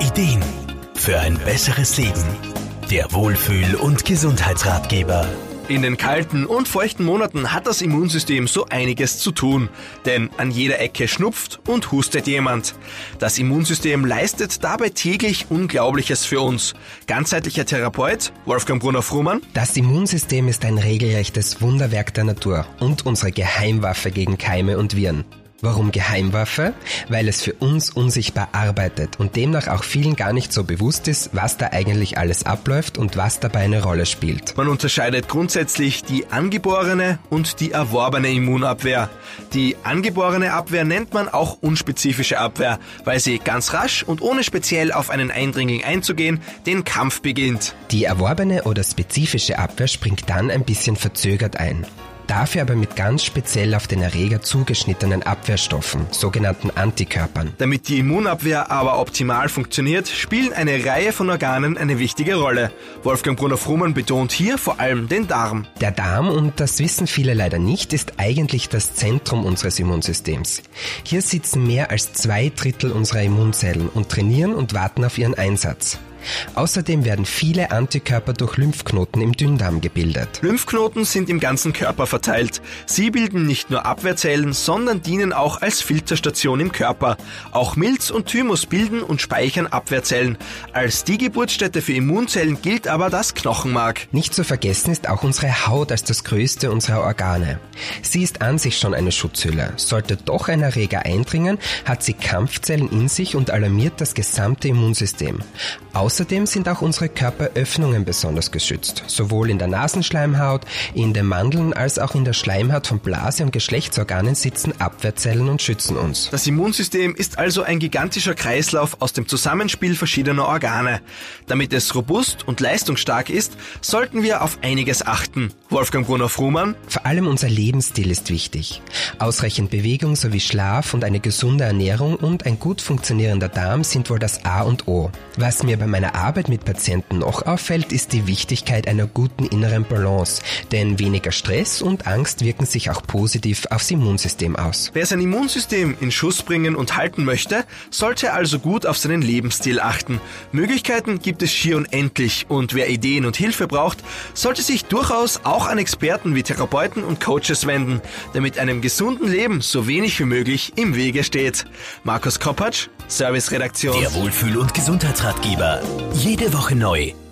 Ideen für ein besseres Leben. Der Wohlfühl- und Gesundheitsratgeber. In den kalten und feuchten Monaten hat das Immunsystem so einiges zu tun, denn an jeder Ecke schnupft und hustet jemand. Das Immunsystem leistet dabei täglich Unglaubliches für uns. Ganzheitlicher Therapeut Wolfgang Brunner-Frumann. Das Immunsystem ist ein regelrechtes Wunderwerk der Natur und unsere Geheimwaffe gegen Keime und Viren. Warum Geheimwaffe? Weil es für uns unsichtbar arbeitet und demnach auch vielen gar nicht so bewusst ist, was da eigentlich alles abläuft und was dabei eine Rolle spielt. Man unterscheidet grundsätzlich die angeborene und die erworbene Immunabwehr. Die angeborene Abwehr nennt man auch unspezifische Abwehr, weil sie ganz rasch und ohne speziell auf einen Eindringling einzugehen, den Kampf beginnt. Die erworbene oder spezifische Abwehr springt dann ein bisschen verzögert ein dafür aber mit ganz speziell auf den Erreger zugeschnittenen Abwehrstoffen, sogenannten Antikörpern. Damit die Immunabwehr aber optimal funktioniert, spielen eine Reihe von Organen eine wichtige Rolle. Wolfgang Brunner-Frumann betont hier vor allem den Darm. Der Darm, und das wissen viele leider nicht, ist eigentlich das Zentrum unseres Immunsystems. Hier sitzen mehr als zwei Drittel unserer Immunzellen und trainieren und warten auf ihren Einsatz. Außerdem werden viele Antikörper durch Lymphknoten im Dünndarm gebildet. Lymphknoten sind im ganzen Körper verteilt. Sie bilden nicht nur Abwehrzellen, sondern dienen auch als Filterstation im Körper. Auch Milz und Thymus bilden und speichern Abwehrzellen. Als die Geburtsstätte für Immunzellen gilt aber das Knochenmark. Nicht zu vergessen ist auch unsere Haut als das größte unserer Organe. Sie ist an sich schon eine Schutzhülle. Sollte doch ein Erreger eindringen, hat sie Kampfzellen in sich und alarmiert das gesamte Immunsystem. Außerdem sind auch unsere Körperöffnungen besonders geschützt, sowohl in der Nasenschleimhaut, in den Mandeln als auch in der Schleimhaut von Blase- und Geschlechtsorganen sitzen Abwehrzellen und schützen uns. Das Immunsystem ist also ein gigantischer Kreislauf aus dem Zusammenspiel verschiedener Organe. Damit es robust und leistungsstark ist, sollten wir auf einiges achten. Wolfgang Brunner-Frumann. Vor allem unser Lebensstil ist wichtig. Ausreichend Bewegung sowie Schlaf und eine gesunde Ernährung und ein gut funktionierender Darm sind wohl das A und O. Was mir bei meiner Arbeit mit Patienten noch auffällt, ist die Wichtigkeit einer guten inneren Balance, denn weniger Stress und Angst wirken sich auch positiv aufs Immunsystem aus. Wer sein Immunsystem in Schuss bringen und halten möchte, sollte also gut auf seinen Lebensstil achten. Möglichkeiten gibt es schier unendlich und wer Ideen und Hilfe braucht, sollte sich durchaus auch an Experten wie Therapeuten und Coaches wenden, damit einem gesunden Leben so wenig wie möglich im Wege steht. Markus Koppatsch, Serviceredaktion. Der Wohlfühl- und Gesundheitsratgeber. Jede Woche neu.